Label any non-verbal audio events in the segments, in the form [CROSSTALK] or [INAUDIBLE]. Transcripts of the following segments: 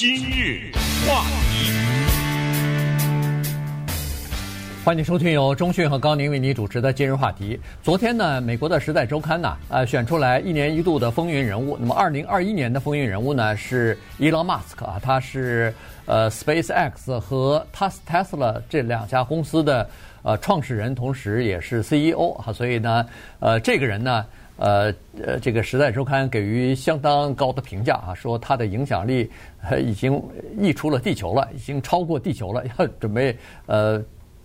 今日话题，欢迎收听由中讯和高宁为你主持的今日话题。昨天呢，美国的《时代周刊》呢，呃，选出来一年一度的风云人物。那么，二零二一年的风云人物呢是伊隆马斯克啊，他是呃 SpaceX 和 Tesla 这两家公司的呃创始人，同时也是 CEO 啊。所以呢，呃，这个人呢。呃呃，这个《时代周刊》给予相当高的评价啊，说他的影响力已经溢出了地球了，已经超过地球了，要准备呃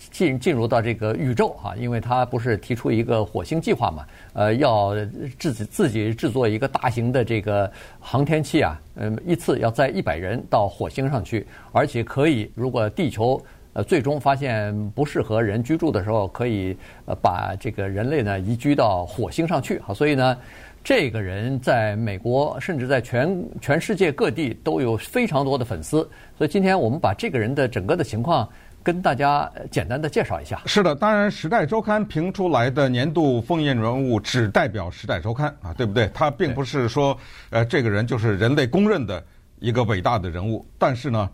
进进入到这个宇宙啊，因为他不是提出一个火星计划嘛，呃，要自己自己制作一个大型的这个航天器啊，嗯，一次要载一百人到火星上去，而且可以如果地球。呃，最终发现不适合人居住的时候，可以呃把这个人类呢移居到火星上去啊。所以呢，这个人在美国甚至在全全世界各地都有非常多的粉丝。所以今天我们把这个人的整个的情况跟大家简单的介绍一下。是的，当然《时代周刊》评出来的年度风云人物只代表《时代周刊》啊，对不对？他并不是说呃这个人就是人类公认的一个伟大的人物。但是呢，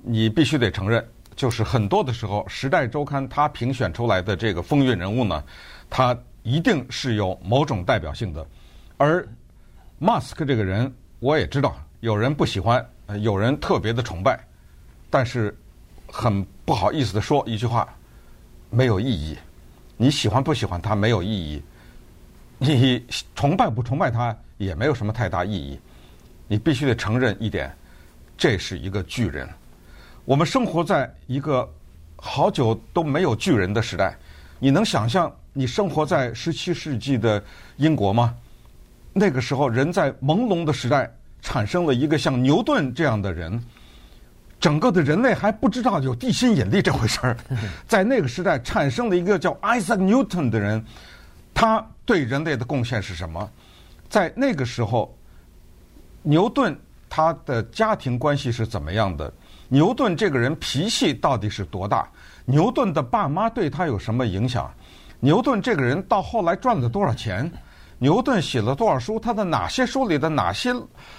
你必须得承认。就是很多的时候，《时代周刊》它评选出来的这个风云人物呢，他一定是有某种代表性的。而马斯克这个人，我也知道有人不喜欢，有人特别的崇拜，但是很不好意思的说一句话，没有意义。你喜欢不喜欢他没有意义，你崇拜不崇拜他也没有什么太大意义。你必须得承认一点，这是一个巨人。我们生活在一个好久都没有巨人的时代，你能想象你生活在十七世纪的英国吗？那个时候，人在朦胧的时代产生了一个像牛顿这样的人，整个的人类还不知道有地心引力这回事儿。[LAUGHS] 在那个时代产生了一个叫 Isaac Newton 的人，他对人类的贡献是什么？在那个时候，牛顿他的家庭关系是怎么样的？牛顿这个人脾气到底是多大？牛顿的爸妈对他有什么影响？牛顿这个人到后来赚了多少钱？牛顿写了多少书？他的哪些书里的哪些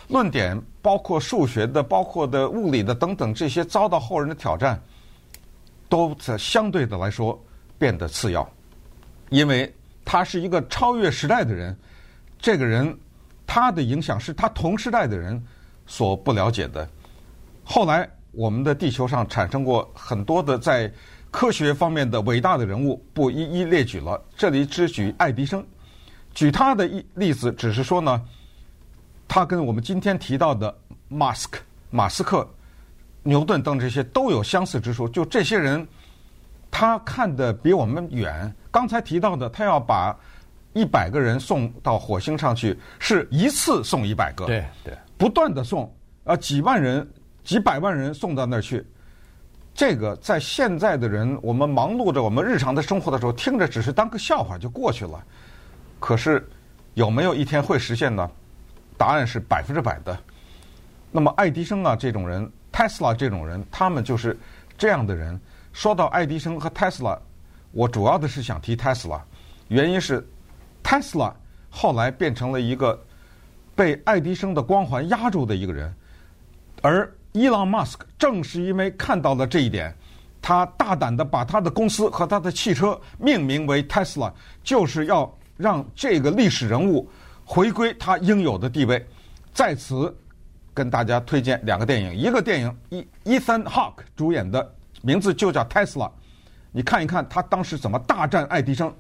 论点，包括数学的、包括的物理的等等，这些遭到后人的挑战，都在相对的来说变得次要，因为他是一个超越时代的人。这个人他的影响是他同时代的人所不了解的。后来。我们的地球上产生过很多的在科学方面的伟大的人物，不一一列举了。这里只举爱迪生，举他的一例子，只是说呢，他跟我们今天提到的马斯克、马斯克、牛顿等这些都有相似之处。就这些人，他看得比我们远。刚才提到的，他要把一百个人送到火星上去，是一次送一百个，对对，不断的送，啊，几万人。几百万人送到那儿去，这个在现在的人，我们忙碌着我们日常的生活的时候，听着只是当个笑话就过去了。可是有没有一天会实现呢？答案是百分之百的。那么爱迪生啊这种人，Tesla 这种人，他们就是这样的人。说到爱迪生和 Tesla，我主要的是想提 Tesla，原因是 Tesla 后来变成了一个被爱迪生的光环压住的一个人，而伊朗马斯克正是因为看到了这一点，他大胆地把他的公司和他的汽车命名为 Tesla，就是要让这个历史人物回归他应有的地位。在此，跟大家推荐两个电影，一个电影伊伊森霍克主演的，名字就叫 Tesla，你看一看他当时怎么大战爱迪生。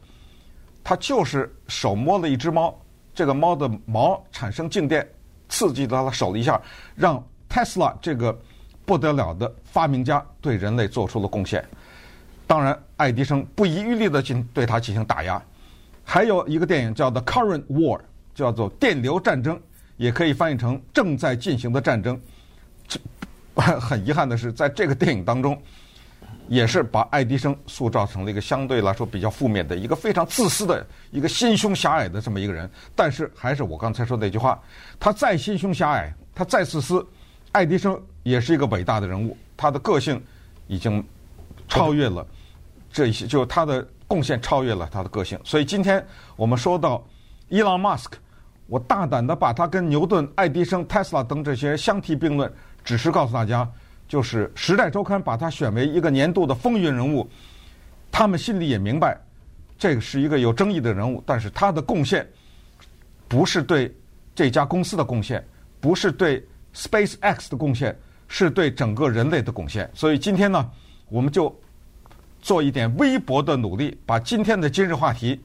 他就是手摸了一只猫，这个猫的毛产生静电，刺激到他手了一下，让。特斯拉这个不得了的发明家对人类做出了贡献，当然，爱迪生不遗余力的进对他进行打压。还有一个电影叫做《Current War》，叫做电流战争，也可以翻译成正在进行的战争。[LAUGHS] 很遗憾的是，在这个电影当中，也是把爱迪生塑造成了一个相对来说比较负面的一个非常自私的一个心胸狭隘的这么一个人。但是，还是我刚才说那句话，他再心胸狭隘，他再自私。爱迪生也是一个伟大的人物，他的个性已经超越了这些，就他的贡献超越了他的个性。所以今天我们说到伊朗马斯克，我大胆的把他跟牛顿、爱迪生、特斯拉等这些相提并论，只是告诉大家，就是《时代周刊》把他选为一个年度的风云人物，他们心里也明白，这个是一个有争议的人物，但是他的贡献不是对这家公司的贡献，不是对 SpaceX 的贡献，是对整个人类的贡献。所以今天呢，我们就做一点微薄的努力，把今天的今日话题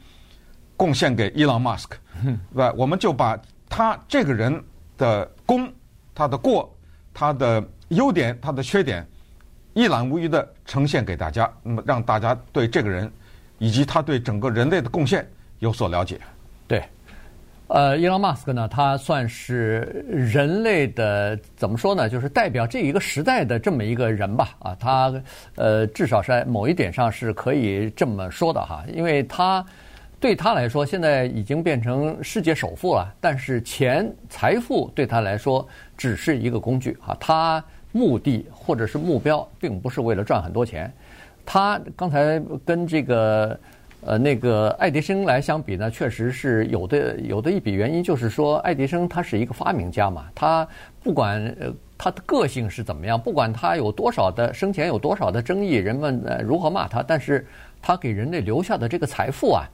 贡献给伊朗马斯克，对吧？我们就把他这个人的功、他的过、他的优点、他的缺点，一览无余的呈现给大家，那么让大家对这个人。以及他对整个人类的贡献有所了解。对，呃，伊朗马斯克呢，他算是人类的怎么说呢？就是代表这一个时代的这么一个人吧。啊，他呃，至少是在某一点上是可以这么说的哈。因为他对他来说，现在已经变成世界首富了。但是钱财富对他来说只是一个工具啊。他目的或者是目标，并不是为了赚很多钱。他刚才跟这个呃那个爱迪生来相比呢，确实是有的有的一笔原因，就是说爱迪生他是一个发明家嘛，他不管呃他的个性是怎么样，不管他有多少的生前有多少的争议，人们呃如何骂他，但是他给人类留下的这个财富啊，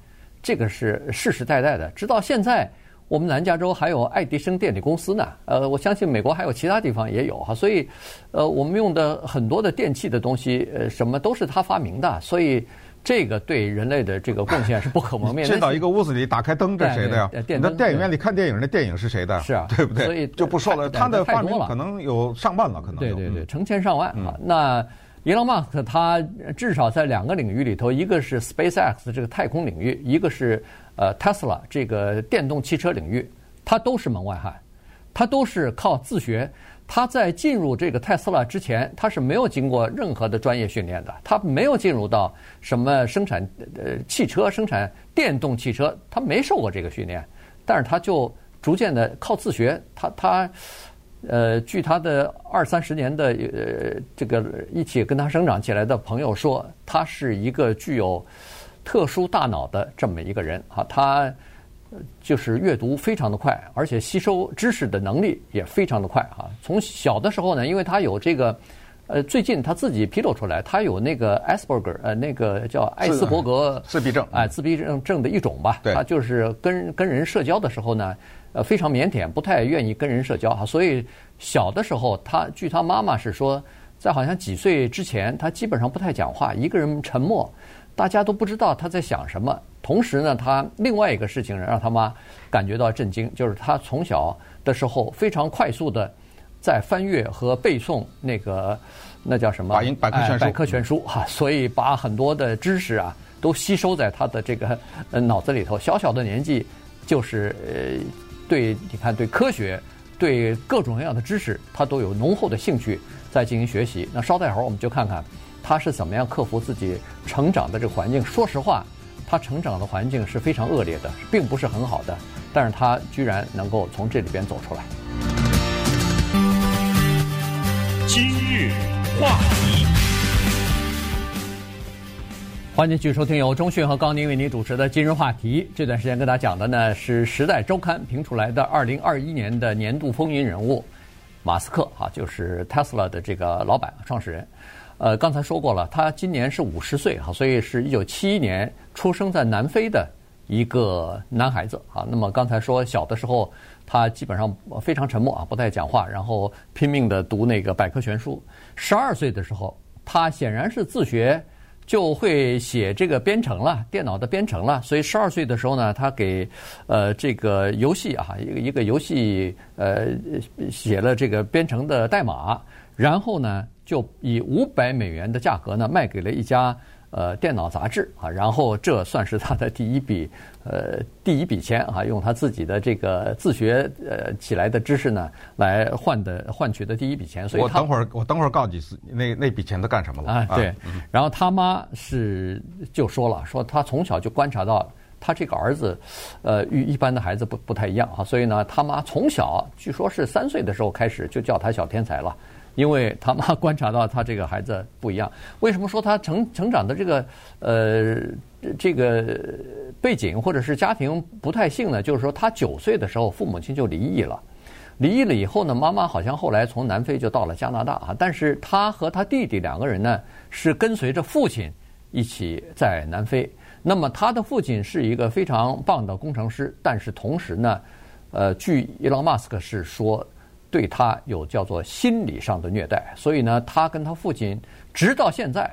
这个是世世代代的，直到现在。我们南加州还有爱迪生电力公司呢，呃，我相信美国还有其他地方也有哈，所以，呃，我们用的很多的电器的东西，呃，什么都是他发明的，所以这个对人类的这个贡献是不可磨灭的。[LAUGHS] 进到一个屋子里，打开灯，这是谁的呀？你在电影院里看电影，那电影是谁的？是啊，对不对？所以就不说了，他的发明可能有上万了，可能。对对对，成千上万啊。那伊隆马斯克他至少在两个领域里头，一个是 SpaceX 这个太空领域，一个是。呃，Tesla 这个电动汽车领域，他都是门外汉，他都是靠自学。他在进入这个特斯拉之前，他是没有经过任何的专业训练的，他没有进入到什么生产呃汽车、生产电动汽车，他没受过这个训练。但是他就逐渐的靠自学，他他呃，据他的二三十年的呃这个一起跟他生长起来的朋友说，他是一个具有。特殊大脑的这么一个人啊，他就是阅读非常的快，而且吸收知识的能力也非常的快啊。从小的时候呢，因为他有这个，呃，最近他自己披露出来，他有那个 Asperger，呃，那个叫艾斯伯格自闭症，哎，自闭症症的一种吧。对。他就是跟跟人社交的时候呢，呃，非常腼腆，不太愿意跟人社交哈。所以小的时候，他据他妈妈是说，在好像几岁之前，他基本上不太讲话，一个人沉默。大家都不知道他在想什么。同时呢，他另外一个事情让他妈感觉到震惊，就是他从小的时候非常快速的在翻阅和背诵那个那叫什么百科全书，百科全书哈，所以把很多的知识啊都吸收在他的这个呃脑子里头。小小的年纪就是呃对，你看对科学对各种各样的知识，他都有浓厚的兴趣在进行学习。那稍待会儿我们就看看。他是怎么样克服自己成长的这个环境？说实话，他成长的环境是非常恶劣的，并不是很好的。但是他居然能够从这里边走出来。今日话题，欢迎继续收听由中讯和高宁为您主持的《今日话题》。这段时间跟大家讲的呢是《时代周刊》评出来的二零二一年的年度风云人物——马斯克啊，就是 Tesla 的这个老板、创始人。呃，刚才说过了，他今年是五十岁哈，所以是一九七一年出生在南非的一个男孩子啊。那么刚才说小的时候，他基本上非常沉默啊，不太讲话，然后拼命地读那个百科全书。十二岁的时候，他显然是自学就会写这个编程了，电脑的编程了。所以十二岁的时候呢，他给呃这个游戏啊一个一个游戏呃写了这个编程的代码，然后呢。就以五百美元的价格呢卖给了一家呃电脑杂志啊，然后这算是他的第一笔呃第一笔钱啊，用他自己的这个自学呃起来的知识呢来换的换取的第一笔钱。所以我等会儿我等会儿告诉你那那笔钱都干什么了啊？对，然后他妈是就说了，说他从小就观察到他这个儿子呃与一般的孩子不不太一样啊，所以呢他妈从小据说是三岁的时候开始就叫他小天才了。因为他妈观察到他这个孩子不一样，为什么说他成成长的这个呃这个背景或者是家庭不太幸呢？就是说他九岁的时候父母亲就离异了，离异了以后呢，妈妈好像后来从南非就到了加拿大啊，但是他和他弟弟两个人呢是跟随着父亲一起在南非。那么他的父亲是一个非常棒的工程师，但是同时呢，呃，据伊隆马斯克是说对他有叫做心理上的虐待，所以呢，他跟他父亲直到现在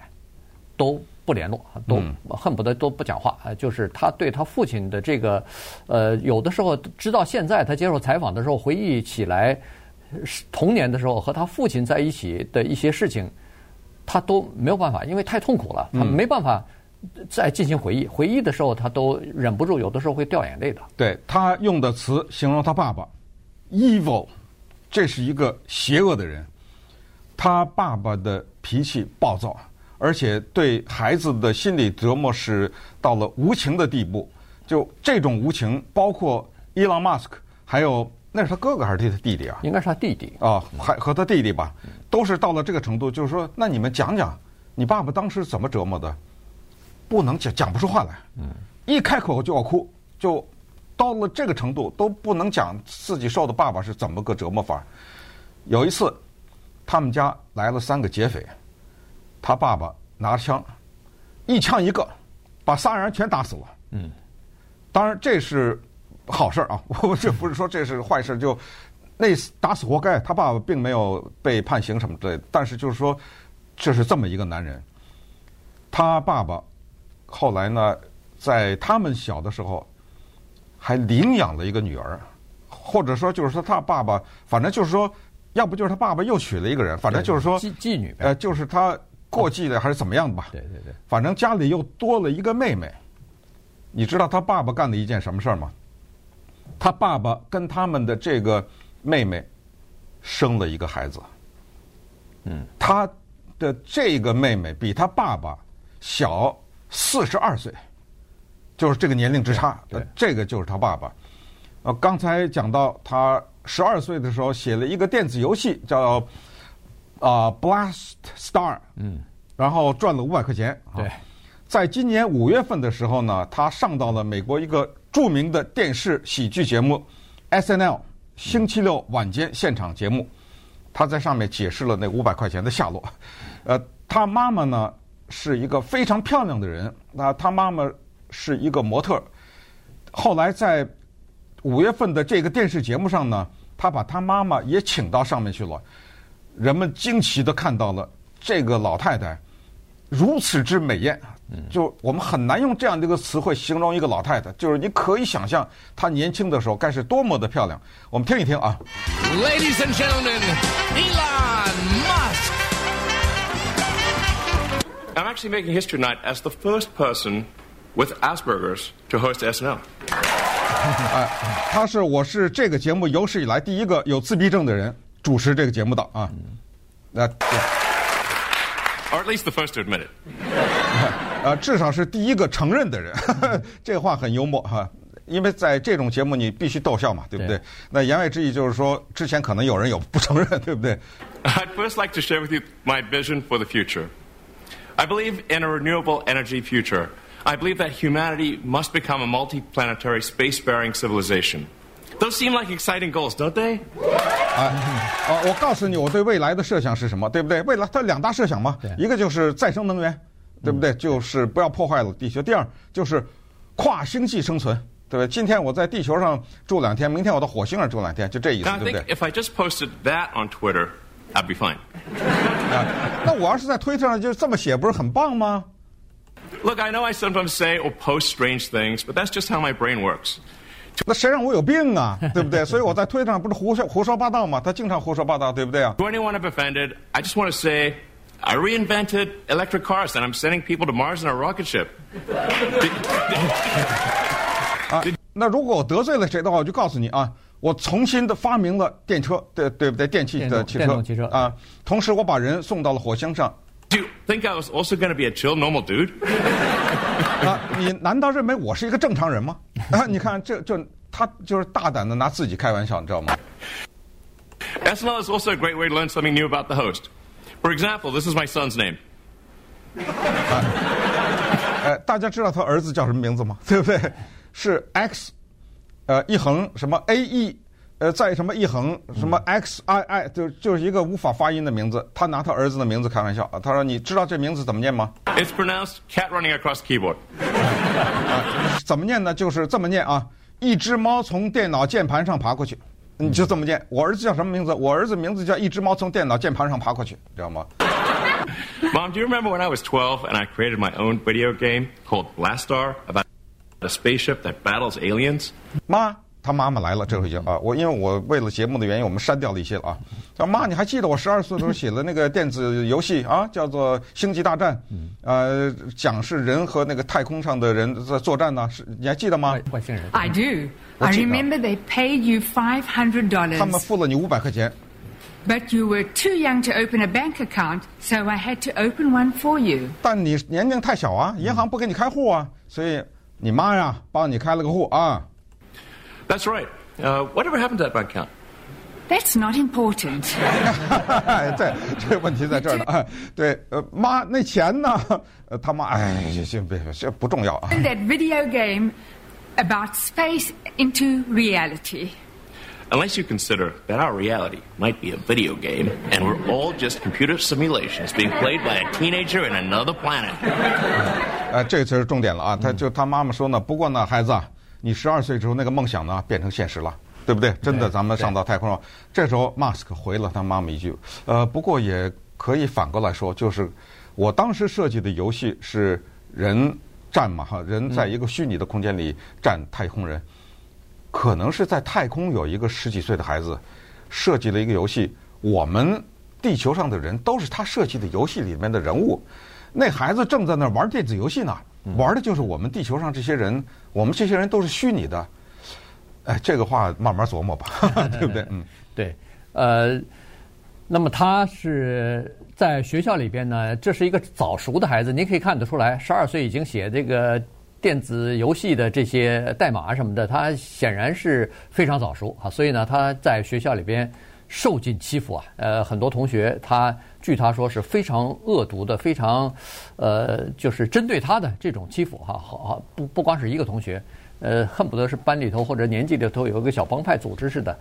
都不联络，都恨不得都不讲话啊。就是他对他父亲的这个，呃，有的时候直到现在他接受采访的时候回忆起来，童年的时候和他父亲在一起的一些事情，他都没有办法，因为太痛苦了，他没办法再进行回忆。回忆的时候他都忍不住，有的时候会掉眼泪的。对，他用的词形容他爸爸，evil，这是一个邪恶的人。他爸爸的脾气暴躁。而且对孩子的心理折磨是到了无情的地步，就这种无情，包括伊朗马斯克，还有那是他哥哥还是他弟弟啊？应该是他弟弟啊，还和他弟弟吧，都是到了这个程度，就是说，那你们讲讲，你爸爸当时怎么折磨的？不能讲，讲不出话来，一开口就要哭，就到了这个程度都不能讲自己受的爸爸是怎么个折磨法。有一次，他们家来了三个劫匪。他爸爸拿着枪，一枪一个，把仨人全打死了。嗯，当然这是好事啊，[LAUGHS] 我这不是说这是坏事，就那打死活该。他爸爸并没有被判刑什么之类的，但是就是说，这是这么一个男人。他爸爸后来呢，在他们小的时候，还领养了一个女儿，或者说就是说他爸爸，反正就是说，要不就是他爸爸又娶了一个人，反正就是说妓妓女，呃，就是他。过继的还是怎么样的吧？对对对，反正家里又多了一个妹妹。你知道他爸爸干了一件什么事儿吗？他爸爸跟他们的这个妹妹生了一个孩子。嗯，他的这个妹妹比他爸爸小四十二岁，就是这个年龄之差。对，这个就是他爸爸。呃，刚才讲到他十二岁的时候写了一个电子游戏，叫。啊、uh，Blast Star，嗯，然后赚了五百块钱。对，在今年五月份的时候呢，他上到了美国一个著名的电视喜剧节目 SNL 星期六晚间现场节目，他在上面解释了那五百块钱的下落。呃，他妈妈呢是一个非常漂亮的人，那他妈妈是一个模特。后来在五月份的这个电视节目上呢，他把他妈妈也请到上面去了。人们惊奇的看到了这个老太太如此之美艳，就我们很难用这样的一个词汇形容一个老太太，就是你可以想象她年轻的时候该是多么的漂亮。我们听一听啊。Ladies and gentlemen, Elon Musk. I'm actually making history tonight as the first person with Asperger's to host SNL. 哎，他是我是这个节目有史以来第一个有自闭症的人。主持这个节目的啊，那，or at [LAUGHS] least the first to admit it，呃，至少是第一个承认的人，这个话很幽默哈，因为在这种节目你必须逗笑嘛，对不对？那言外之意就是说，之前可能有人有不承认，对不对？I'd [LAUGHS] [LAUGHS] first like to share with you my vision for the future. I believe in a renewable energy future. I believe that humanity must become a multi-planetary space-faring civilization. Those seem like exciting goals, don't they? 啊啊！我告诉你，我对未来的设想是什么，对不对？未来它两大设想嘛，一个就是再生能源，对不对？就是不要破坏了地球。第二就是跨星际生存，对不对？今天我在地球上住两天，明天我到火星上住两天，就这意思，对不对？ If I just posted that on Twitter, I'd be fine. [LAUGHS] 啊，那我要是在推特上就这么写，不是很棒吗 ？Look, I know I sometimes say or post strange things, but that's just how my brain works. 那谁让我有病啊，对不对？所以我在推特上不是胡说胡说八道吗？他经常胡说八道，对不对啊？To anyone I've offended, I just want to say, I reinvented electric cars and I'm sending people to Mars in a rocket ship. 啊，那如果我得罪了谁的话，我就告诉你啊，我重新的发明了电车，对对不对？电气的汽车，汽车啊，同时我把人送到了火星上。Do you think I was also going to be a chill, normal dude? 啊，你难道认为我是一个正常人吗？啊，你看，这就他就是大胆的拿自己开玩笑，你知道吗？SNL [LAUGHS] [LAUGHS] is also a great way to learn something new about the host. For example, this is my son's name. [LAUGHS] 啊，呃，大家知道他儿子叫什么名字吗？对不对？是 X，呃，一横什么 A E， 呃，在什么一横什么 X I I，就就是一个无法发音的名字。他拿他儿子的名字开玩笑啊，他说：“你知道这名字怎么念吗？” It's pronounced cat running across keyboard. 怎么念呢？就是这么念啊，一只猫从电脑键盘上爬过去，你就这么念。我儿子叫什么名字？我儿子名字叫一只猫从电脑键盘上爬过去，知道吗？Mom, do you remember when I was twelve and I created my own video game called Blastar about a spaceship that battles aliens? 妈，他妈妈来了，这回就啊，我因为我为了节目的原因，我们删掉了一些了啊。他说妈，你还记得我十二岁的时候写的那个电子游戏啊，叫做《星际大战》，呃，讲是人和那个太空上的人在作战呢，是你还记得吗？外星人。I do. I remember they paid you five hundred dollars, 他们付了你五百块钱，but you were too young to open a bank account, so I had to open one for you. 但你年龄太小啊，银行不给你开户啊，所以你妈呀帮你开了个户啊。That's right. Uh, whatever happened to that bank account? That's not important. [LAUGHS] 哎，对，这个问题在这儿呢。哎，对，呃，妈，那钱呢？呃，他妈，哎，行行，别别，这不重要啊。 And that video game about space into reality. Unless you consider that our reality might be a video game and we're all just computer simulations being played by a teenager in another planet. [LAUGHS] 呃，这才是重点了啊！他就他妈妈说呢，不过呢，孩子啊， 你十二岁之后那个梦想呢变成现实了，对不对？真的，咱们上到太空了。这时候，马斯克回了他妈妈一句：“呃，不过也可以反过来说，就是我当时设计的游戏是人站嘛，哈，人在一个虚拟的空间里站太空人，可能是在太空有一个十几岁的孩子设计了一个游戏，我们地球上的人都是他设计的游戏里面的人物。”那孩子正在那玩电子游戏呢，玩的就是我们地球上这些人，我们这些人都是虚拟的。哎，这个话慢慢琢磨吧，[LAUGHS] 对不对？嗯，对，呃，那么他是在学校里边呢，这是一个早熟的孩子，您可以看得出来，十二岁已经写这个电子游戏的这些代码什么的，他显然是非常早熟啊，所以呢，他在学校里边受尽欺负啊，呃，很多同学他据他说是非常恶毒的，非常呃，就是针对他的这种欺负哈，好好不不光是一个同学，呃，恨不得是班里头或者年级里头有一个小帮派组织似的。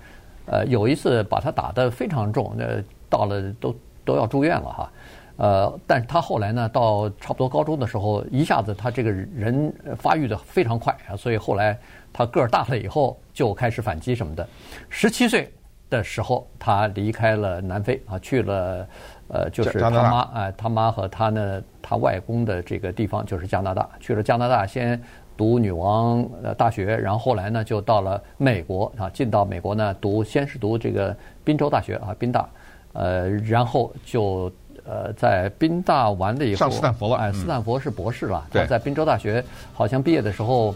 呃，有一次把他打得非常重，那到了都都要住院了哈。呃，但是他后来呢，到差不多高中的时候，一下子他这个人发育得非常快啊，所以后来他个儿大了以后就开始反击什么的。十七岁的时候，他离开了南非啊，去了呃，就是他妈啊、呃，他妈和他呢，他外公的这个地方就是加拿大，去了加拿大先。读女王呃大学，然后后来呢就到了美国啊，进到美国呢读，先是读这个宾州大学啊，宾大，呃，然后就呃在宾大完了以后上斯坦福了，哎，斯坦福是博士了，对，在宾州大学好像毕业的时候，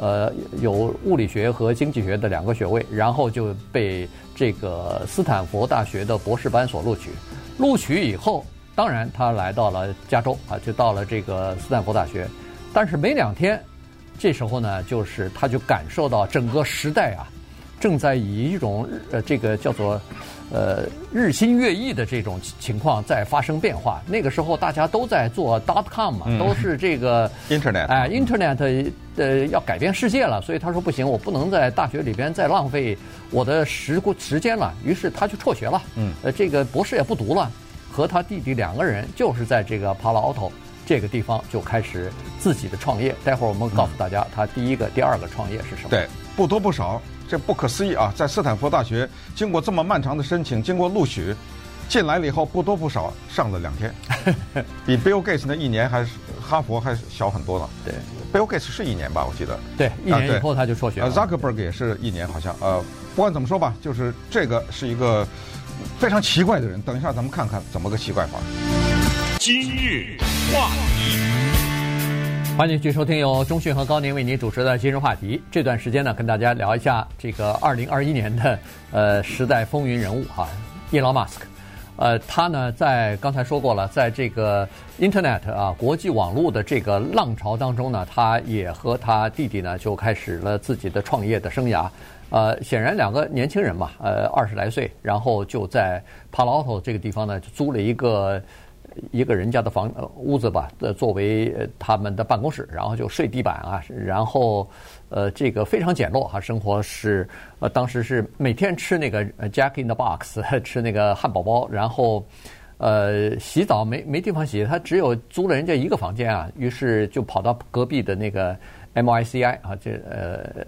呃，有物理学和经济学的两个学位，然后就被这个斯坦福大学的博士班所录取，录取以后，当然他来到了加州啊，就到了这个斯坦福大学，但是没两天。这时候呢，就是他就感受到整个时代啊，正在以一种呃这个叫做呃日新月异的这种情况在发生变化。那个时候大家都在做 dot com 嘛，都是这个 internet，哎，internet 呃要改变世界了。所以他说不行，我不能在大学里边再浪费我的时时间了。于是他就辍学了，嗯，呃，这个博士也不读了，和他弟弟两个人就是在这个 Palo Alto。这个地方就开始自己的创业。待会儿我们告诉大家，他第一个、第二个创业是什么？对，不多不少，这不可思议啊！在斯坦福大学经过这么漫长的申请，经过录取，进来了以后不多不少上了两天，[LAUGHS] 比 Bill Gates 那一年还是哈佛还小很多了。对，Bill Gates 是一年吧？我记得。对，一年以后他就辍学了。呃，Zuckerberg 也是一年，好像呃，不管怎么说吧，就是这个是一个非常奇怪的人。等一下咱们看看怎么个奇怪法。今日话题，欢迎继续收听由中讯和高宁为您主持的今日话题。这段时间呢，跟大家聊一下这个二零二一年的呃时代风云人物哈，伊隆马斯克。呃，他呢在刚才说过了，在这个 Internet 啊国际网络的这个浪潮当中呢，他也和他弟弟呢就开始了自己的创业的生涯。呃，显然两个年轻人嘛，呃二十来岁，然后就在 Palo Alto 这个地方呢就租了一个。一个人家的房屋子吧，呃，作为他们的办公室，然后就睡地板啊，然后呃，这个非常简陋哈，生活是呃，当时是每天吃那个 Jack in the Box，[LAUGHS] 吃那个汉堡包，然后呃，洗澡没没地方洗，他只有租了人家一个房间啊，于是就跑到隔壁的那个 MICI 啊，这呃，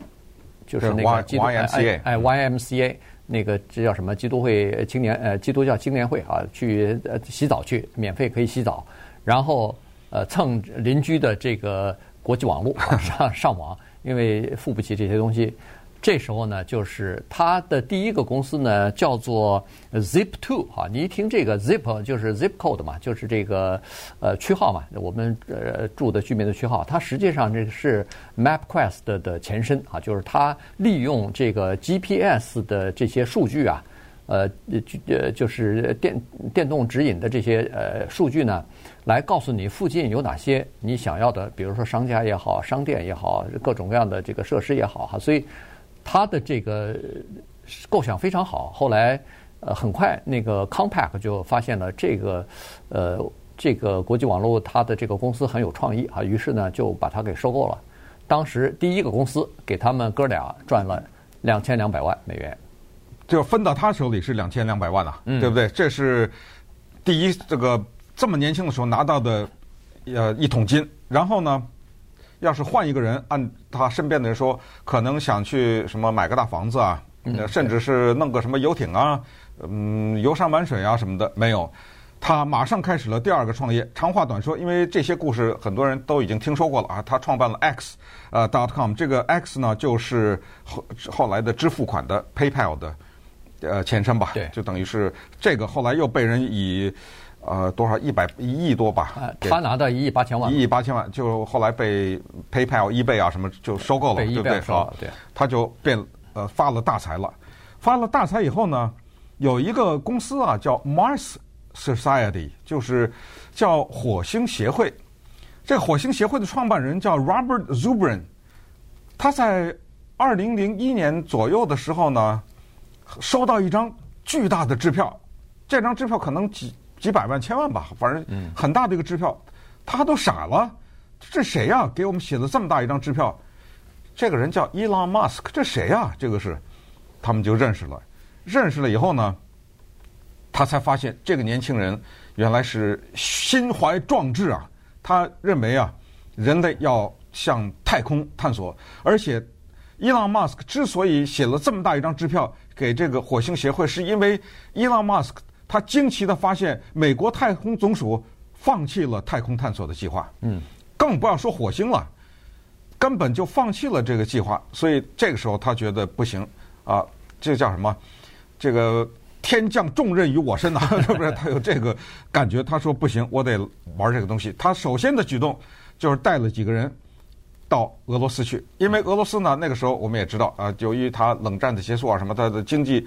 就是那个基督 YMCA，哎 YMCA。那个这叫什么？基督会青年呃，基督教青年会啊，去呃洗澡去，免费可以洗澡，然后呃蹭邻居的这个国际网络上上网，因为付不起这些东西。这时候呢，就是他的第一个公司呢，叫做 Zip Two 哈。你一听这个 Zip 就是 Zip Code 嘛，就是这个呃区号嘛，我们呃住的居民的区号。它实际上这个是 MapQuest 的前身啊，就是它利用这个 GPS 的这些数据啊，呃呃就是电电动指引的这些呃数据呢，来告诉你附近有哪些你想要的，比如说商家也好，商店也好，各种各样的这个设施也好哈，所以。他的这个构想非常好，后来呃很快那个 Compaq 就发现了这个呃这个国际网络它的这个公司很有创意啊，于是呢就把它给收购了。当时第一个公司给他们哥俩赚了两千两百万美元，就分到他手里是两千两百万啊，嗯、对不对？这是第一这个这么年轻的时候拿到的呃一桶金，然后呢？要是换一个人，按他身边的人说，可能想去什么买个大房子啊，甚至是弄个什么游艇啊，嗯，游山玩水啊什么的，没有。他马上开始了第二个创业。长话短说，因为这些故事很多人都已经听说过了啊。他创办了 X 呃 dot com，这个 X 呢就是后后来的支付款的 PayPal 的呃前身吧，对，就等于是这个后来又被人以。呃，多少一百一亿多吧？啊，他拿到一亿八千万，一亿八千万，就后来被 PayPal、eBay 啊什么就收购了，对不对？好，对，他就变呃发了大财了。发了大财以后呢，有一个公司啊叫 Mars Society，就是叫火星协会。这火星协会的创办人叫 Robert Zubrin，他在二零零一年左右的时候呢，收到一张巨大的支票，这张支票可能几。几百万、千万吧，反正很大的一个支票，他都傻了。这谁呀？给我们写了这么大一张支票？这个人叫伊朗马斯克，这谁呀？这个是，他们就认识了。认识了以后呢，他才发现这个年轻人原来是心怀壮志啊。他认为啊，人类要向太空探索，而且伊朗马斯克之所以写了这么大一张支票给这个火星协会，是因为伊朗马斯克。他惊奇地发现，美国太空总署放弃了太空探索的计划，嗯，更不要说火星了，根本就放弃了这个计划。所以这个时候他觉得不行啊，这叫什么？这个天降重任于我身呐，[LAUGHS] 是不是？他有这个感觉，他说不行，我得玩这个东西。他首先的举动就是带了几个人到俄罗斯去，因为俄罗斯呢，那个时候我们也知道啊，由于他冷战的结束啊，什么他的经济。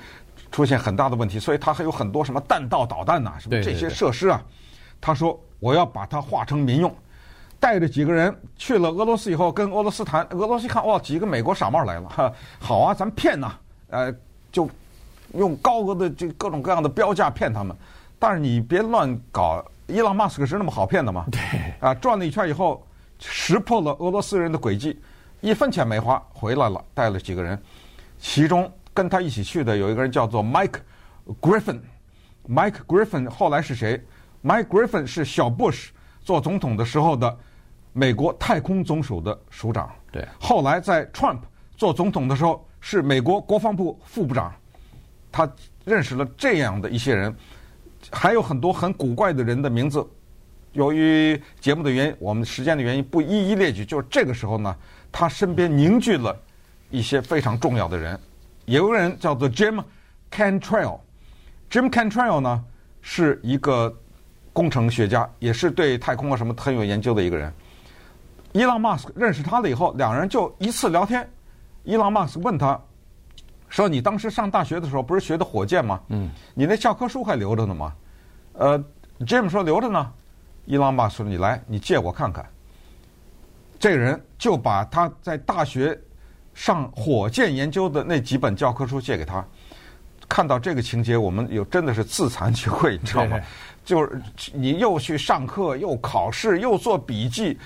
出现很大的问题，所以他还有很多什么弹道导弹呐，什么这些设施啊。他说：“我要把它化成民用。”带着几个人去了俄罗斯以后，跟俄罗斯谈。俄罗斯一看，哇，几个美国傻帽来了，哈，好啊，咱骗呐，呃，就用高额的这各种各样的标价骗他们。但是你别乱搞，伊朗马斯克是那么好骗的吗？[LAUGHS] 对，啊，转了一圈以后，识破了俄罗斯人的诡计，一分钱没花，回来了，带了几个人，其中。跟他一起去的有一个人叫做 Mike Griffin。Mike Griffin 后来是谁？Mike Griffin 是小 Bush 做总统的时候的美国太空总署的署长。对。后来在 Trump 做总统的时候是美国国防部副部长。他认识了这样的一些人，还有很多很古怪的人的名字。由于节目的原因，我们时间的原因不一一列举。就是这个时候呢，他身边凝聚了一些非常重要的人。有个人叫做 Jim Cantrell，Jim Cantrell 呢是一个工程学家，也是对太空啊什么很有研究的一个人。伊朗马斯克认识他了以后，两人就一次聊天。伊朗马斯克问他，说：“你当时上大学的时候不是学的火箭吗？嗯，你那教科书还留着呢吗？”呃，Jim 说留着呢。伊朗马斯克说：“你来，你借我看看。”这个人就把他在大学。上火箭研究的那几本教科书借给他，看到这个情节，我们有真的是自惭 [LAUGHS] 形秽，你知道吗？就是你又去上课，又考试，又做笔记，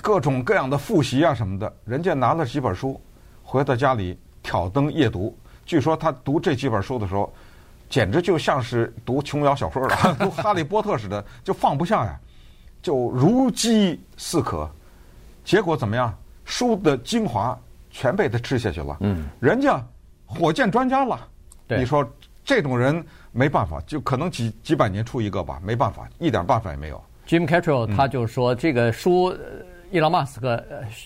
各种各样的复习啊什么的。人家拿了几本书，回到家里挑灯夜读。据说他读这几本书的时候，简直就像是读琼瑶小说了，[LAUGHS] 读《哈利波特》似的，就放不下呀，就如饥似渴。结果怎么样？书的精华全被他吃下去了。嗯，人家火箭专家了。对，你说这种人没办法，就可能几几百年出一个吧，没办法，一点办法也没有。Jim Cattrall 他就说，这个书，伊朗马斯克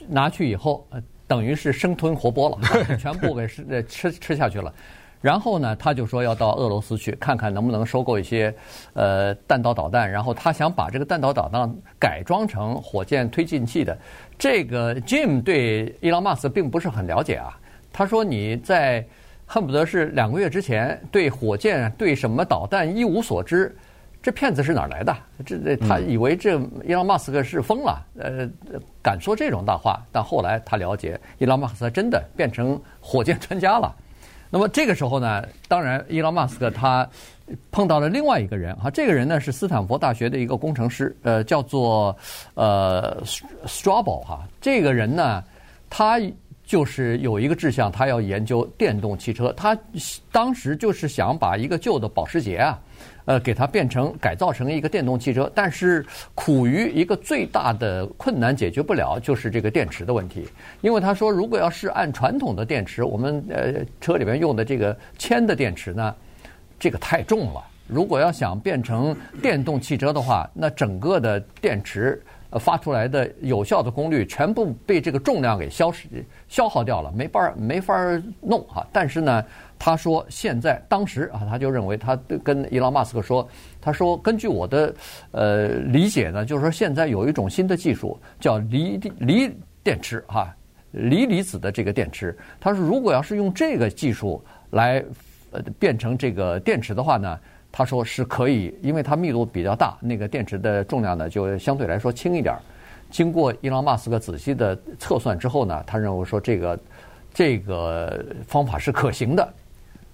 拿去以后，等于是生吞活剥了，[LAUGHS] 全部给吃吃吃下去了。然后呢，他就说要到俄罗斯去看看能不能收购一些呃弹道导弹，然后他想把这个弹道导弹改装成火箭推进器的。这个 Jim 对伊朗马斯并不是很了解啊，他说你在。恨不得是两个月之前对火箭、对什么导弹一无所知，这骗子是哪儿来的？这这他以为这伊朗马斯克是疯了，呃，敢说这种大话。但后来他了解，伊朗马斯克真的变成火箭专家了。那么这个时候呢，当然伊隆马斯克他碰到了另外一个人哈，这个人呢是斯坦福大学的一个工程师，呃，叫做呃 Straubel 哈。这个人呢，他。就是有一个志向，他要研究电动汽车。他当时就是想把一个旧的保时捷啊，呃，给它变成改造成一个电动汽车。但是苦于一个最大的困难解决不了，就是这个电池的问题。因为他说，如果要是按传统的电池，我们呃车里面用的这个铅的电池呢，这个太重了。如果要想变成电动汽车的话，那整个的电池。发出来的有效的功率全部被这个重量给消失、消耗掉了，没法没法弄哈。但是呢，他说现在当时啊，他就认为他跟伊隆马斯克说，他说根据我的呃理解呢，就是说现在有一种新的技术叫锂锂电池哈，锂离子的这个电池。他说如果要是用这个技术来呃变成这个电池的话呢。他说是可以，因为它密度比较大，那个电池的重量呢就相对来说轻一点儿。经过伊隆马斯克仔细的测算之后呢，他认为说这个这个方法是可行的。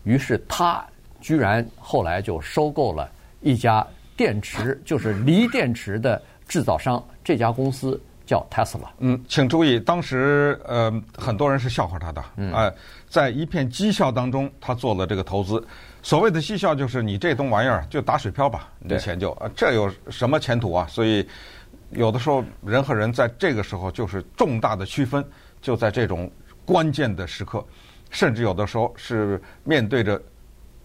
于是他居然后来就收购了一家电池，就是锂电池的制造商，这家公司叫 Tesla。嗯，请注意，当时呃很多人是笑话他的，嗯、呃，在一片讥笑当中，他做了这个投资。所谓的绩效就是你这东玩意儿就打水漂吧，你的钱就啊，这有什么前途啊？所以有的时候人和人在这个时候就是重大的区分，就在这种关键的时刻，甚至有的时候是面对着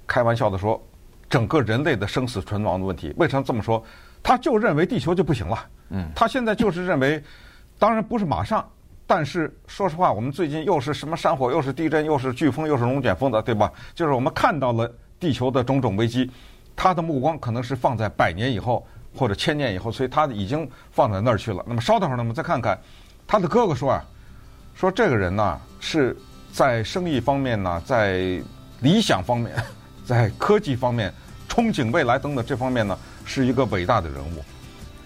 开玩笑的说整个人类的生死存亡的问题。为什么这么说？他就认为地球就不行了。嗯，他现在就是认为，当然不是马上，但是说实话，我们最近又是什么山火，又是地震，又是飓风，又是龙卷风的，对吧？就是我们看到了。地球的种种危机，他的目光可能是放在百年以后或者千年以后，所以他已经放在那儿去了。那么稍等会儿呢，我们再看看他的哥哥说啊，说这个人呢是在生意方面呢，在理想方面，[LAUGHS] 在科技方面，憧憬未来等等这方面呢，是一个伟大的人物，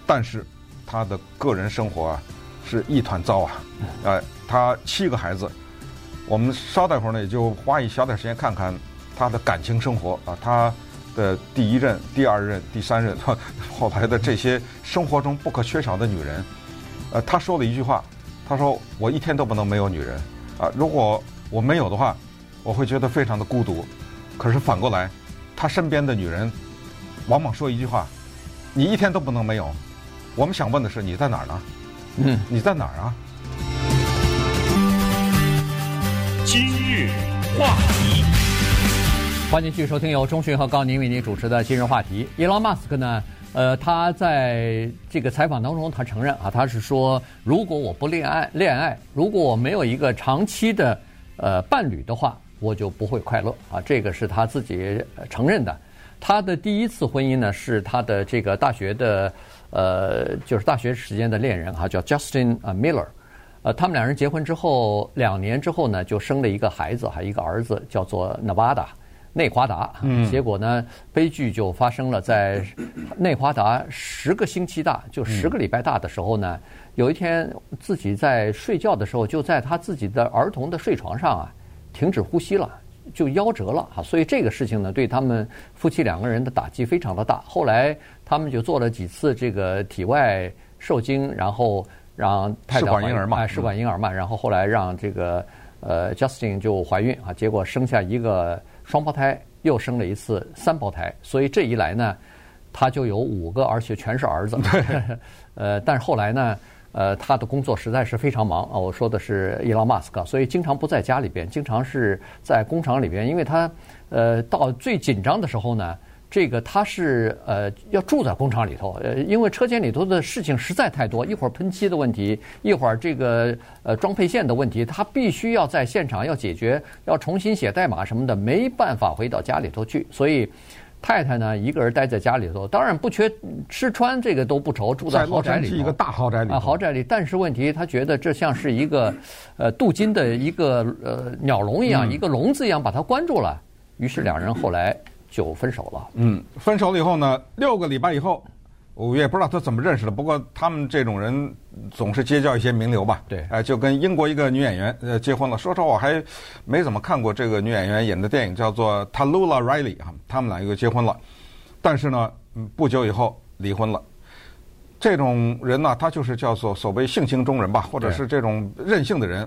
但是他的个人生活啊是一团糟啊，呃，他七个孩子，我们稍待会儿呢，也就花一小点时间看看。他的感情生活啊，他的第一任、第二任、第三任，[LAUGHS] 后来的这些生活中不可缺少的女人，呃，他说了一句话，他说：“我一天都不能没有女人。啊，如果我没有的话，我会觉得非常的孤独。”可是反过来，他身边的女人往往说一句话：“你一天都不能没有。”我们想问的是，你在哪儿呢？嗯，你在哪儿啊？今日话题。欢迎继续收听由钟迅和高宁为您主持的今日话题。伊隆马斯克呢，呃，他在这个采访当中，他承认啊，他是说，如果我不恋爱，恋爱，如果我没有一个长期的呃伴侣的话，我就不会快乐啊。这个是他自己承认的。他的第一次婚姻呢，是他的这个大学的呃，就是大学时间的恋人啊，叫 Justin 啊 Miller。呃，他们两人结婚之后两年之后呢，就生了一个孩子，还有一个儿子，叫做 Nevada。内华达，结果呢，悲剧就发生了。在内华达十个星期大，就十个礼拜大的时候呢，有一天自己在睡觉的时候，就在他自己的儿童的睡床上啊，停止呼吸了，就夭折了哈。所以这个事情呢，对他们夫妻两个人的打击非常的大。后来他们就做了几次这个体外受精，然后让太太试管婴儿嘛，哎，试管婴儿嘛，然后后来让这个呃 Justin 就怀孕啊，结果生下一个双胞胎，又生了一次三胞胎。所以这一来呢，他就有五个，而且全是儿子。[LAUGHS] 呃，但是后来呢？呃，他的工作实在是非常忙啊！我说的是伊隆马斯克，所以经常不在家里边，经常是在工厂里边，因为他呃到最紧张的时候呢，这个他是呃要住在工厂里头，呃，因为车间里头的事情实在太多，一会儿喷漆的问题，一会儿这个呃装配线的问题，他必须要在现场要解决，要重新写代码什么的，没办法回到家里头去，所以。太太呢，一个人待在家里头，当然不缺吃穿，这个都不愁，住在豪宅里。是一个大豪宅里啊，豪宅里。但是问题，他觉得这像是一个，呃，镀金的一个呃鸟笼一样，嗯、一个笼子一样，把他关住了。于是两人后来就分手了。嗯，分手了以后呢，六个礼拜以后。我也不知道他怎么认识的，不过他们这种人总是结交一些名流吧。对，哎，就跟英国一个女演员呃结婚了。说实话，我还没怎么看过这个女演员演的电影，叫做 Talulah Riley 啊。他们俩又结婚了，但是呢，不久以后离婚了。这种人呢，他就是叫做所谓性情中人吧，或者是这种任性的人。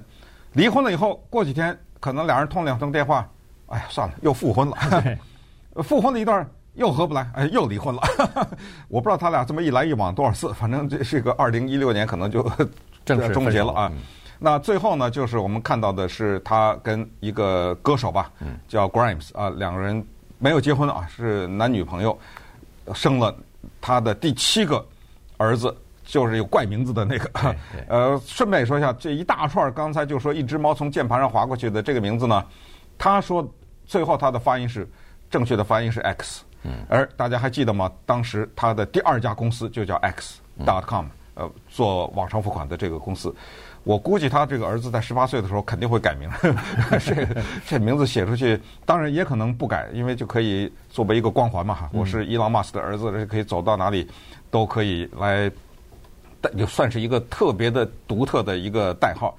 离婚了以后，过几天可能俩人通两通电话，哎呀，算了，又复婚了。[LAUGHS] 复婚了一段。又合不来，哎，又离婚了。[LAUGHS] 我不知道他俩这么一来一往多少次，反正这是个二零一六年可能就 [LAUGHS] 正式终结了啊。那最后呢，就是我们看到的是他跟一个歌手吧，叫 Grimes 啊，两个人没有结婚啊，是男女朋友，生了他的第七个儿子，就是有怪名字的那个。[LAUGHS] 呃，顺便也说一下，这一大串刚才就说一只猫从键盘上滑过去的这个名字呢，他说最后他的发音是正确的发音是 X。嗯，而大家还记得吗？当时他的第二家公司就叫 X.com，呃，做网上付款的这个公司。我估计他这个儿子在十八岁的时候肯定会改名，[LAUGHS] 这这名字写出去，当然也可能不改，因为就可以作为一个光环嘛。我是伊朗马斯的儿子，这可以走到哪里都可以来，就算是一个特别的、独特的一个代号。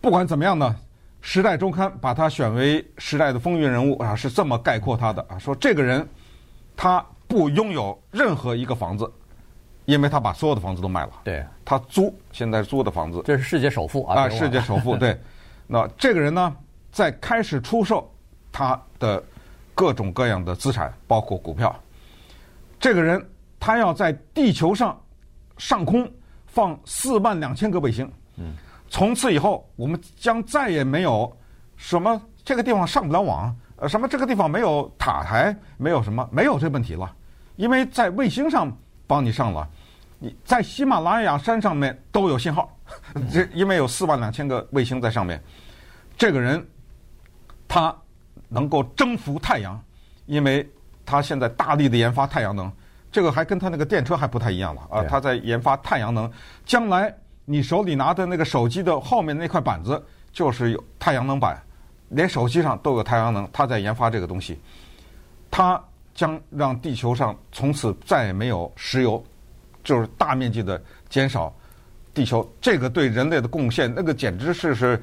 不管怎么样呢，《时代周刊》把他选为时代的风云人物啊，是这么概括他的啊，说这个人。他不拥有任何一个房子，因为他把所有的房子都卖了。对，他租现在租的房子，这是世界首富啊！啊，世界首富。对，[LAUGHS] 那这个人呢，在开始出售他的各种各样的资产，包括股票。这个人他要在地球上上空放四万两千个卫星。嗯。从此以后，我们将再也没有什么这个地方上不了网。呃，什么这个地方没有塔台，没有什么，没有这问题了，因为在卫星上帮你上了，你在喜马拉雅山上面都有信号，[LAUGHS] 这因为有四万两千个卫星在上面，这个人他能够征服太阳，因为他现在大力的研发太阳能，这个还跟他那个电车还不太一样了啊，他在研发太阳能，将来你手里拿的那个手机的后面那块板子就是有太阳能板。连手机上都有太阳能，他在研发这个东西，他将让地球上从此再也没有石油，就是大面积的减少地球这个对人类的贡献，那个简直是是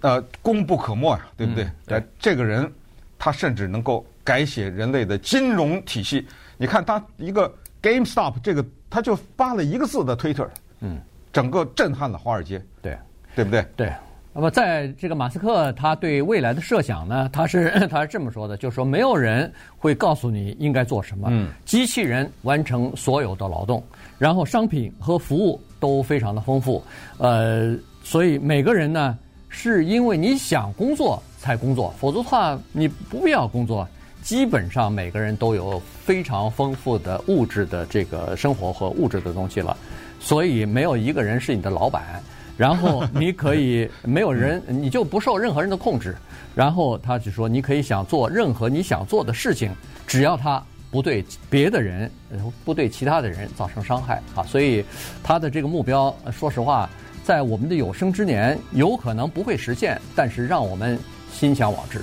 呃功不可没呀，对不对？嗯、对这个人他甚至能够改写人类的金融体系。你看他一个 GameStop 这个，他就发了一个字的 Twitter，嗯，整个震撼了华尔街，对，对不对？对。那么，在这个马斯克他对未来的设想呢，他是 [LAUGHS] 他是这么说的，就是说没有人会告诉你应该做什么，嗯，机器人完成所有的劳动，然后商品和服务都非常的丰富，呃，所以每个人呢是因为你想工作才工作，否则的话你不必要工作，基本上每个人都有非常丰富的物质的这个生活和物质的东西了，所以没有一个人是你的老板。然后你可以没有人，你就不受任何人的控制。然后他就说，你可以想做任何你想做的事情，只要他不对别的人，不对其他的人造成伤害啊。所以他的这个目标，说实话，在我们的有生之年有可能不会实现，但是让我们心想往之。